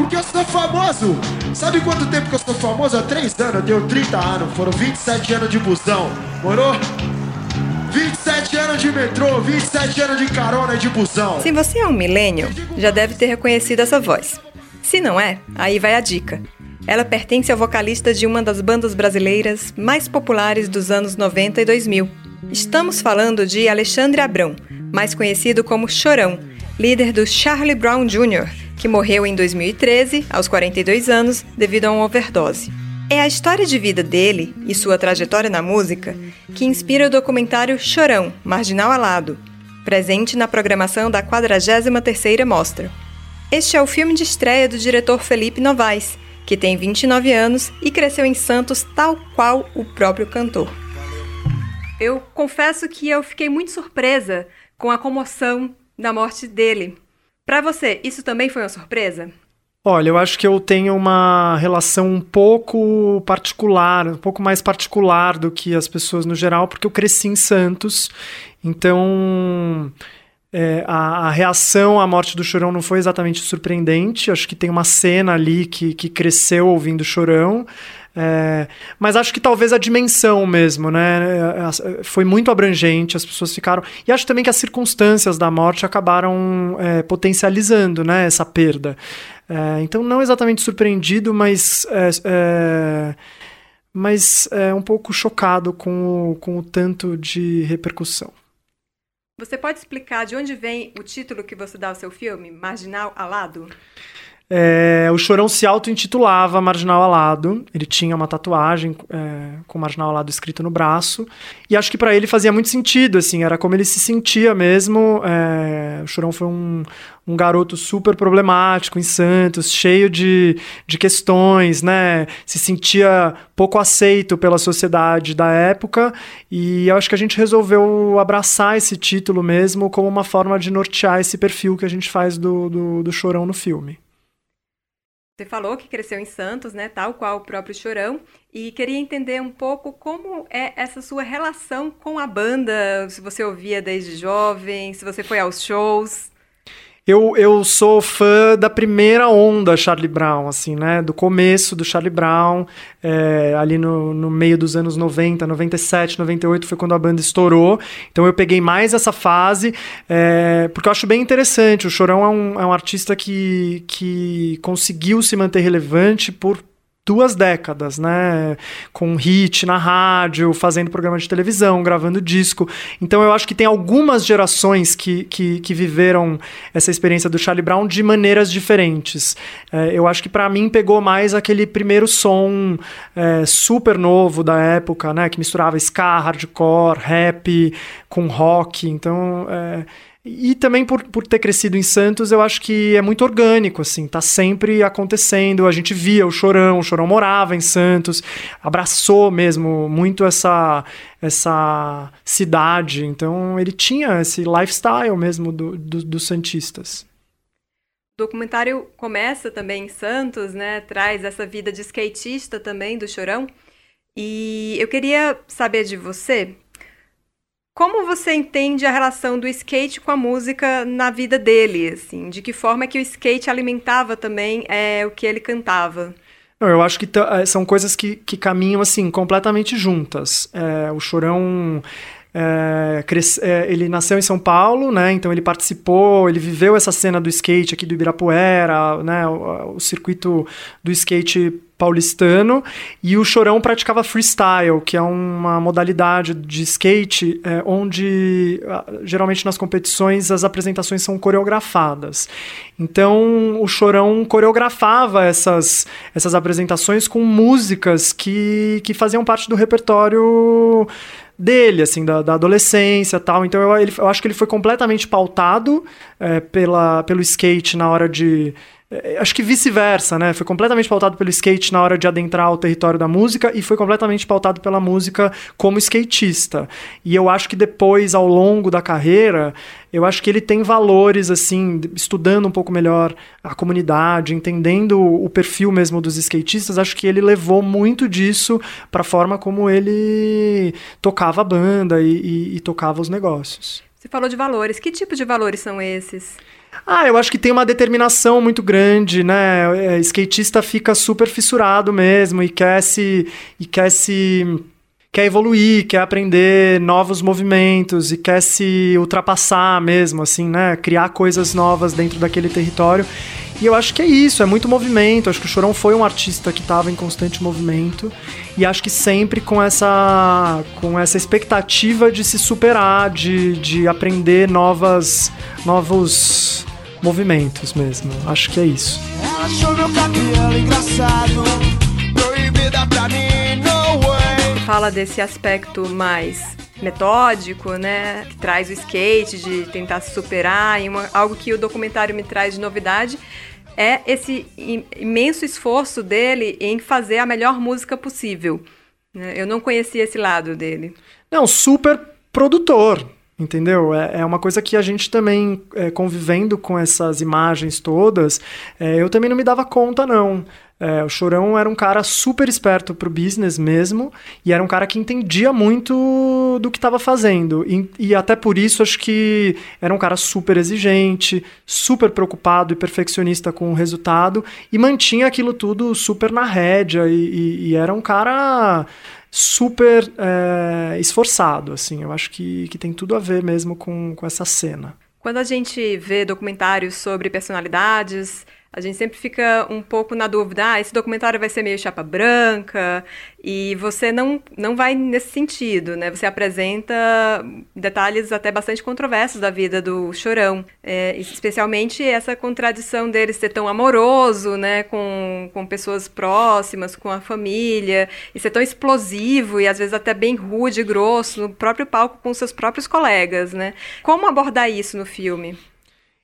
Porque eu sou famoso. Sabe quanto tempo que eu sou famoso? Há três anos, eu tenho 30 anos. Foram 27 anos de busão. Morou? 27 anos de metrô, 27 anos de carona de busão. Se você é um milênio, já deve ter reconhecido essa voz. Se não é, aí vai a dica. Ela pertence ao vocalista de uma das bandas brasileiras mais populares dos anos 90 e 2000. Estamos falando de Alexandre Abrão, mais conhecido como Chorão, líder do Charlie Brown Jr., que morreu em 2013, aos 42 anos, devido a uma overdose. É a história de vida dele e sua trajetória na música que inspira o documentário Chorão, Marginal Alado, presente na programação da 43ª Mostra. Este é o filme de estreia do diretor Felipe Novaes, que tem 29 anos e cresceu em Santos tal qual o próprio cantor. Eu confesso que eu fiquei muito surpresa com a comoção da morte dele. Para você, isso também foi uma surpresa? Olha, eu acho que eu tenho uma relação um pouco particular, um pouco mais particular do que as pessoas no geral, porque eu cresci em Santos, então é, a, a, reação à morte do Chorão não foi exatamente surpreendente. Acho que tem uma cena ali que, que cresceu ouvindo Chorão. É, mas acho que talvez a dimensão mesmo, né? É, foi muito abrangente, as pessoas ficaram. E acho também que as circunstâncias da morte acabaram é, potencializando né, essa perda. É, então, não exatamente surpreendido, mas. É, é, mas é um pouco chocado com o, com o tanto de repercussão. Você pode explicar de onde vem o título que você dá ao seu filme, Marginal Alado? É, o Chorão se auto-intitulava Marginal Alado. Ele tinha uma tatuagem é, com Marginal Alado escrito no braço. E acho que para ele fazia muito sentido, assim, era como ele se sentia mesmo. É, o Chorão foi um, um garoto super problemático em Santos, cheio de, de questões, né? Se sentia pouco aceito pela sociedade da época. E eu acho que a gente resolveu abraçar esse título mesmo como uma forma de nortear esse perfil que a gente faz do, do, do Chorão no filme. Você falou que cresceu em Santos, né, tal qual o próprio Chorão, e queria entender um pouco como é essa sua relação com a banda, se você ouvia desde jovem, se você foi aos shows. Eu, eu sou fã da primeira onda Charlie Brown, assim, né? Do começo do Charlie Brown, é, ali no, no meio dos anos 90, 97, 98 foi quando a banda estourou. Então eu peguei mais essa fase, é, porque eu acho bem interessante. O Chorão é um, é um artista que, que conseguiu se manter relevante por duas décadas, né? Com hit na rádio, fazendo programa de televisão, gravando disco. Então eu acho que tem algumas gerações que, que, que viveram essa experiência do Charlie Brown de maneiras diferentes. É, eu acho que para mim pegou mais aquele primeiro som é, super novo da época, né? Que misturava ska, hardcore, rap com rock. Então. É, e também por, por ter crescido em Santos, eu acho que é muito orgânico, assim, tá sempre acontecendo. A gente via o Chorão, o Chorão morava em Santos, abraçou mesmo muito essa, essa cidade. Então ele tinha esse lifestyle mesmo do, do, dos Santistas. O documentário começa também em Santos, né? Traz essa vida de skatista também do Chorão. E eu queria saber de você como você entende a relação do skate com a música na vida dele? Assim, de que forma é que o skate alimentava também é, o que ele cantava? Eu acho que eh, são coisas que, que caminham assim completamente juntas. É, o Chorão é, cresce, é, ele nasceu em São Paulo, né? Então ele participou, ele viveu essa cena do skate aqui do Ibirapuera, né? O, o circuito do skate paulistano, e o Chorão praticava freestyle, que é uma modalidade de skate é, onde geralmente nas competições as apresentações são coreografadas. Então o Chorão coreografava essas, essas apresentações com músicas que, que faziam parte do repertório dele, assim, da, da adolescência tal. Então eu, ele, eu acho que ele foi completamente pautado é, pela, pelo skate na hora de acho que vice-versa, né? Foi completamente pautado pelo skate na hora de adentrar o território da música e foi completamente pautado pela música como skatista. E eu acho que depois, ao longo da carreira, eu acho que ele tem valores, assim, estudando um pouco melhor a comunidade, entendendo o perfil mesmo dos skatistas, acho que ele levou muito disso para a forma como ele tocava a banda e, e, e tocava os negócios. Você falou de valores. Que tipo de valores são esses? Ah, eu acho que tem uma determinação muito grande, né? É, skatista fica super fissurado mesmo e quer se e quer se quer evoluir, quer aprender novos movimentos e quer se ultrapassar mesmo, assim, né? Criar coisas novas dentro daquele território. E eu acho que é isso, é muito movimento. Acho que o Chorão foi um artista que estava em constante movimento e acho que sempre com essa com essa expectativa de se superar, de, de aprender novas novos movimentos mesmo. Acho que é isso. Ela achou meu cabelo engraçado, proibida pra mim. Fala desse aspecto mais metódico, né? Que traz o skate, de tentar se superar, e uma, algo que o documentário me traz de novidade é esse imenso esforço dele em fazer a melhor música possível. Né? Eu não conhecia esse lado dele. Não, super produtor, entendeu? É, é uma coisa que a gente também, é, convivendo com essas imagens todas, é, eu também não me dava conta, não. É, o Chorão era um cara super esperto pro business mesmo, e era um cara que entendia muito do que estava fazendo. E, e, até por isso acho que era um cara super exigente, super preocupado e perfeccionista com o resultado, e mantinha aquilo tudo super na rédea, e, e, e era um cara super é, esforçado, assim. Eu acho que, que tem tudo a ver mesmo com, com essa cena. Quando a gente vê documentários sobre personalidades a gente sempre fica um pouco na dúvida, ah, esse documentário vai ser meio chapa branca, e você não, não vai nesse sentido, né? Você apresenta detalhes até bastante controversos da vida do Chorão, é, especialmente essa contradição dele ser tão amoroso, né, com, com pessoas próximas, com a família, e ser tão explosivo e às vezes até bem rude grosso no próprio palco com seus próprios colegas, né? Como abordar isso no filme?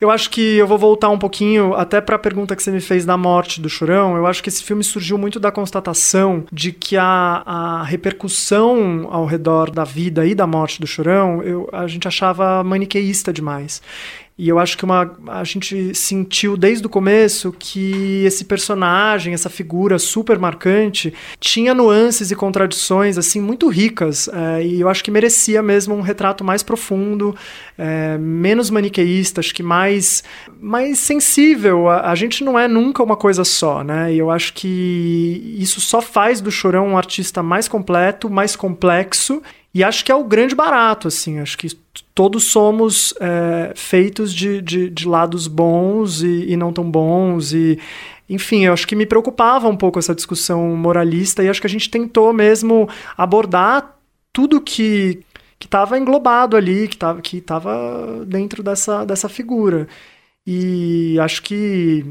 Eu acho que eu vou voltar um pouquinho até para a pergunta que você me fez da morte do Chorão. Eu acho que esse filme surgiu muito da constatação de que a, a repercussão ao redor da vida e da morte do Chorão, eu, a gente achava maniqueísta demais. E eu acho que uma, a gente sentiu desde o começo que esse personagem, essa figura super marcante, tinha nuances e contradições assim muito ricas. É, e eu acho que merecia mesmo um retrato mais profundo, é, menos maniqueísta, acho que mais, mais sensível. A, a, gente não é nunca uma coisa só, né? E eu acho que isso só faz do Chorão um artista mais completo, mais complexo e acho que é o grande barato, assim. Acho que todos somos é, feitos de, de, de, lados bons e, e, não tão bons. E, enfim, eu acho que me preocupava um pouco essa discussão moralista e acho que a gente tentou mesmo abordar tudo que que estava englobado ali, que estava que tava dentro dessa, dessa figura. E acho que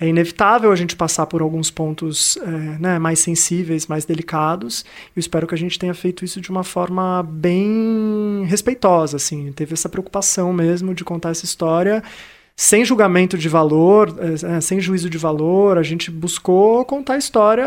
é inevitável a gente passar por alguns pontos é, né, mais sensíveis, mais delicados. Eu espero que a gente tenha feito isso de uma forma bem respeitosa, assim. Teve essa preocupação mesmo de contar essa história sem julgamento de valor, é, sem juízo de valor. A gente buscou contar a história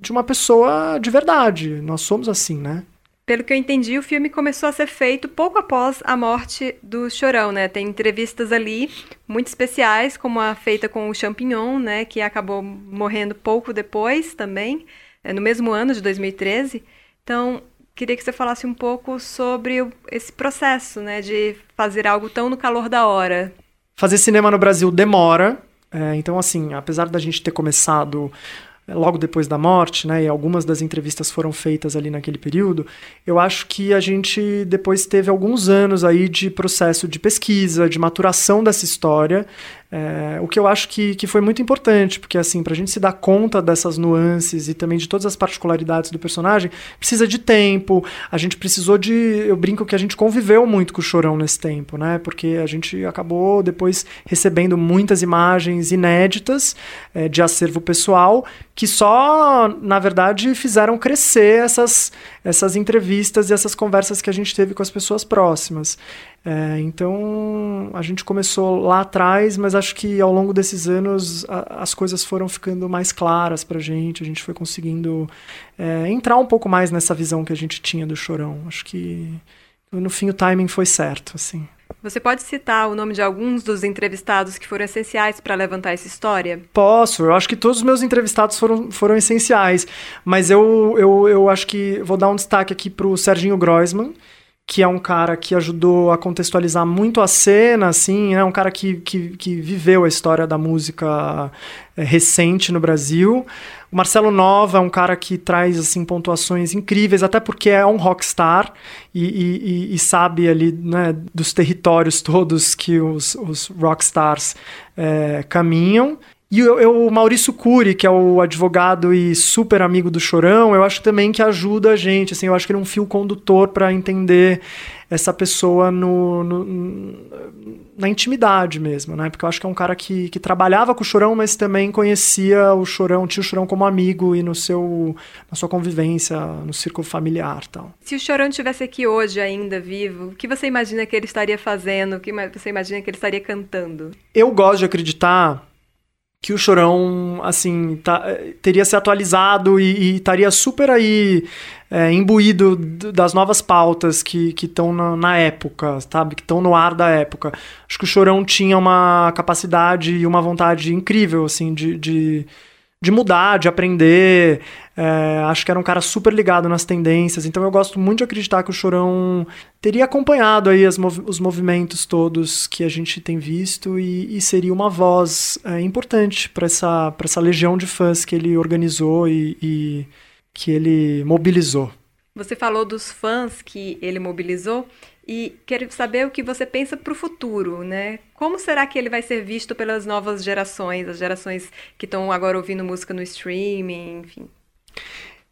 de uma pessoa de verdade. Nós somos assim, né? Pelo que eu entendi, o filme começou a ser feito pouco após a morte do Chorão, né? Tem entrevistas ali muito especiais, como a feita com o Champignon, né? Que acabou morrendo pouco depois também, é, no mesmo ano de 2013. Então, queria que você falasse um pouco sobre esse processo, né? De fazer algo tão no calor da hora. Fazer cinema no Brasil demora. É, então, assim, apesar da gente ter começado logo depois da morte, né, e algumas das entrevistas foram feitas ali naquele período, eu acho que a gente depois teve alguns anos aí de processo de pesquisa, de maturação dessa história, é, o que eu acho que, que foi muito importante, porque assim, pra gente se dar conta dessas nuances e também de todas as particularidades do personagem, precisa de tempo, a gente precisou de. Eu brinco que a gente conviveu muito com o Chorão nesse tempo, né? Porque a gente acabou depois recebendo muitas imagens inéditas é, de acervo pessoal que só, na verdade, fizeram crescer essas, essas entrevistas e essas conversas que a gente teve com as pessoas próximas. É, então a gente começou lá atrás, mas acho que ao longo desses anos a, as coisas foram ficando mais claras para a gente, a gente foi conseguindo é, entrar um pouco mais nessa visão que a gente tinha do Chorão. Acho que no fim o timing foi certo, assim. Você pode citar o nome de alguns dos entrevistados que foram essenciais para levantar essa história? Posso. Eu acho que todos os meus entrevistados foram, foram essenciais. Mas eu, eu, eu acho que vou dar um destaque aqui para o Serginho Groisman, que é um cara que ajudou a contextualizar muito a cena, assim, é um cara que, que, que viveu a história da música é, recente no Brasil. O Marcelo Nova é um cara que traz assim pontuações incríveis, até porque é um rockstar e, e, e sabe ali né, dos territórios todos que os, os rockstars é, caminham. E o, Maurício Cury, que é o advogado e super amigo do Chorão, eu acho também que ajuda a gente. Assim, eu acho que ele é um fio condutor para entender essa pessoa no, no, na intimidade mesmo, né? Porque eu acho que é um cara que, que trabalhava com o Chorão, mas também conhecia o Chorão, tinha o Chorão como amigo e no seu, na sua convivência, no círculo familiar tal. Se o Chorão estivesse aqui hoje ainda vivo, o que você imagina que ele estaria fazendo? O que você imagina que ele estaria cantando? Eu gosto de acreditar que o Chorão, assim, tá, teria se atualizado e, e estaria super aí é, imbuído das novas pautas que estão na, na, época, sabe? Que estão no ar da época. Acho que o Chorão tinha uma capacidade e uma vontade incrível, assim, de, de de mudar, de aprender. É, acho que era um cara super ligado nas tendências. Então eu gosto muito de acreditar que o Chorão teria acompanhado aí mov os movimentos todos que a gente tem visto e, e seria uma voz é, importante para essa, essa legião de fãs que ele organizou e, e que ele mobilizou. Você falou dos fãs que ele mobilizou. E quero saber o que você pensa para o futuro, né? Como será que ele vai ser visto pelas novas gerações, as gerações que estão agora ouvindo música no streaming, enfim?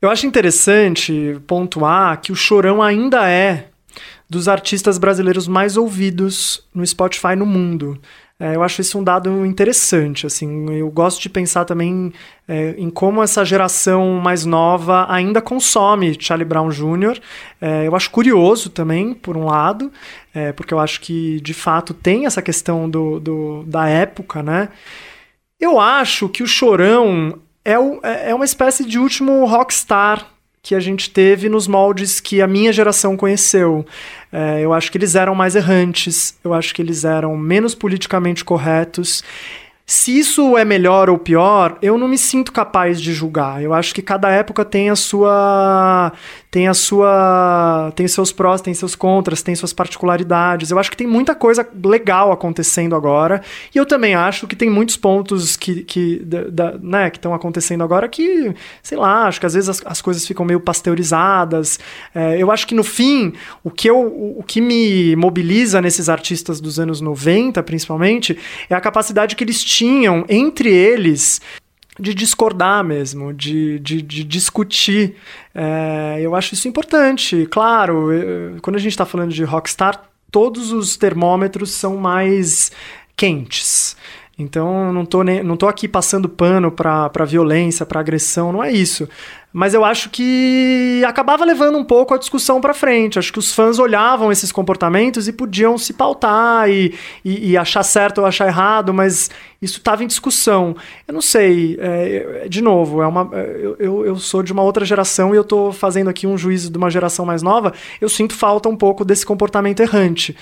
Eu acho interessante pontuar que o Chorão ainda é dos artistas brasileiros mais ouvidos no Spotify no mundo. É, eu acho isso um dado interessante. Assim, eu gosto de pensar também é, em como essa geração mais nova ainda consome Charlie Brown Jr. É, eu acho curioso também, por um lado, é, porque eu acho que de fato tem essa questão do, do da época, né? Eu acho que o Chorão é, o, é, é uma espécie de último rockstar que a gente teve nos moldes que a minha geração conheceu. É, eu acho que eles eram mais errantes, eu acho que eles eram menos politicamente corretos. Se isso é melhor ou pior, eu não me sinto capaz de julgar. Eu acho que cada época tem a sua tem a sua tem seus prós, tem seus contras, tem suas particularidades. Eu acho que tem muita coisa legal acontecendo agora. E eu também acho que tem muitos pontos que, que, da, da, né, que estão acontecendo agora que, sei lá, acho que às vezes as, as coisas ficam meio pasteurizadas. É, eu acho que no fim, o que, eu, o, que me mobiliza nesses artistas dos anos 90, principalmente, é a capacidade que eles tinham entre eles de discordar mesmo, de, de, de discutir. É, eu acho isso importante. Claro, eu, quando a gente está falando de rockstar, todos os termômetros são mais quentes. Então, não nem, não tô aqui passando pano para violência, para agressão, não é isso. Mas eu acho que acabava levando um pouco a discussão para frente. Acho que os fãs olhavam esses comportamentos e podiam se pautar e, e, e achar certo ou achar errado, mas isso estava em discussão. Eu não sei, é, de novo, é uma, eu, eu, eu, sou de uma outra geração e eu estou fazendo aqui um juízo de uma geração mais nova. Eu sinto falta um pouco desse comportamento errante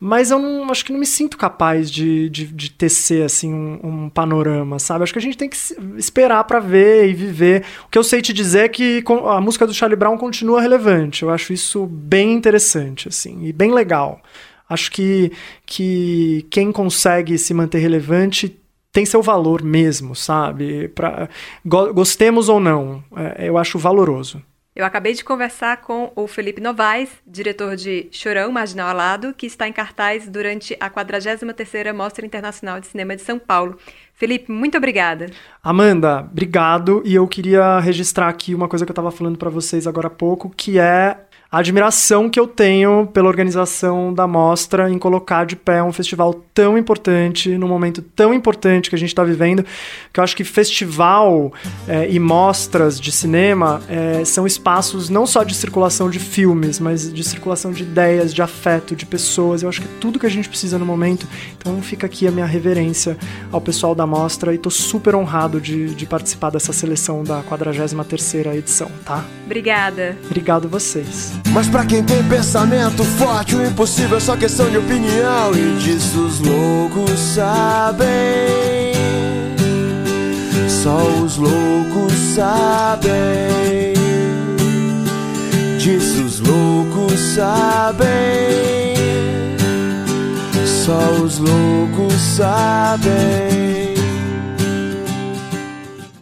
mas eu não, acho que não me sinto capaz de, de, de tecer assim um, um, panorama, sabe? Acho que a gente tem que esperar para ver e viver. O que eu sei te dizer é que a música do Charlie Brown continua relevante. Eu acho isso bem interessante, assim, e bem legal. Acho que, que quem consegue se manter relevante tem seu valor mesmo, sabe? Pra, gostemos ou não, é, eu acho valoroso. Eu acabei de conversar com o Felipe Novaes, diretor de Chorão, Marginal Alado, que está em cartaz durante a 43ª Mostra Internacional de Cinema de São Paulo. Felipe, muito obrigada. Amanda, obrigado. E eu queria registrar aqui uma coisa que eu estava falando para vocês agora há pouco, que é a admiração que eu tenho pela organização da mostra em colocar de pé um festival tão importante, num momento tão importante que a gente está vivendo, que eu acho que festival é, e mostras de cinema é, são espaços não só de circulação de filmes, mas de circulação de ideias, de afeto, de pessoas. Eu acho que é tudo que a gente precisa no momento. Então fica aqui a minha reverência ao pessoal da mostra e estou super honrado de, de participar dessa seleção da 43ª edição, tá? Obrigada. Obrigado vocês. Mas pra quem tem pensamento forte, o impossível é só questão de opinião. E disso os loucos sabem. Só os loucos sabem. Disso os loucos sabem. Só os loucos sabem.